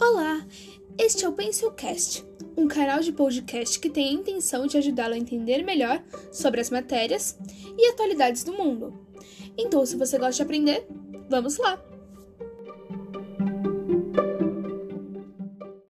Olá, este é o Pencilcast, um canal de podcast que tem a intenção de ajudá-lo a entender melhor sobre as matérias e atualidades do mundo. Então, se você gosta de aprender, vamos lá!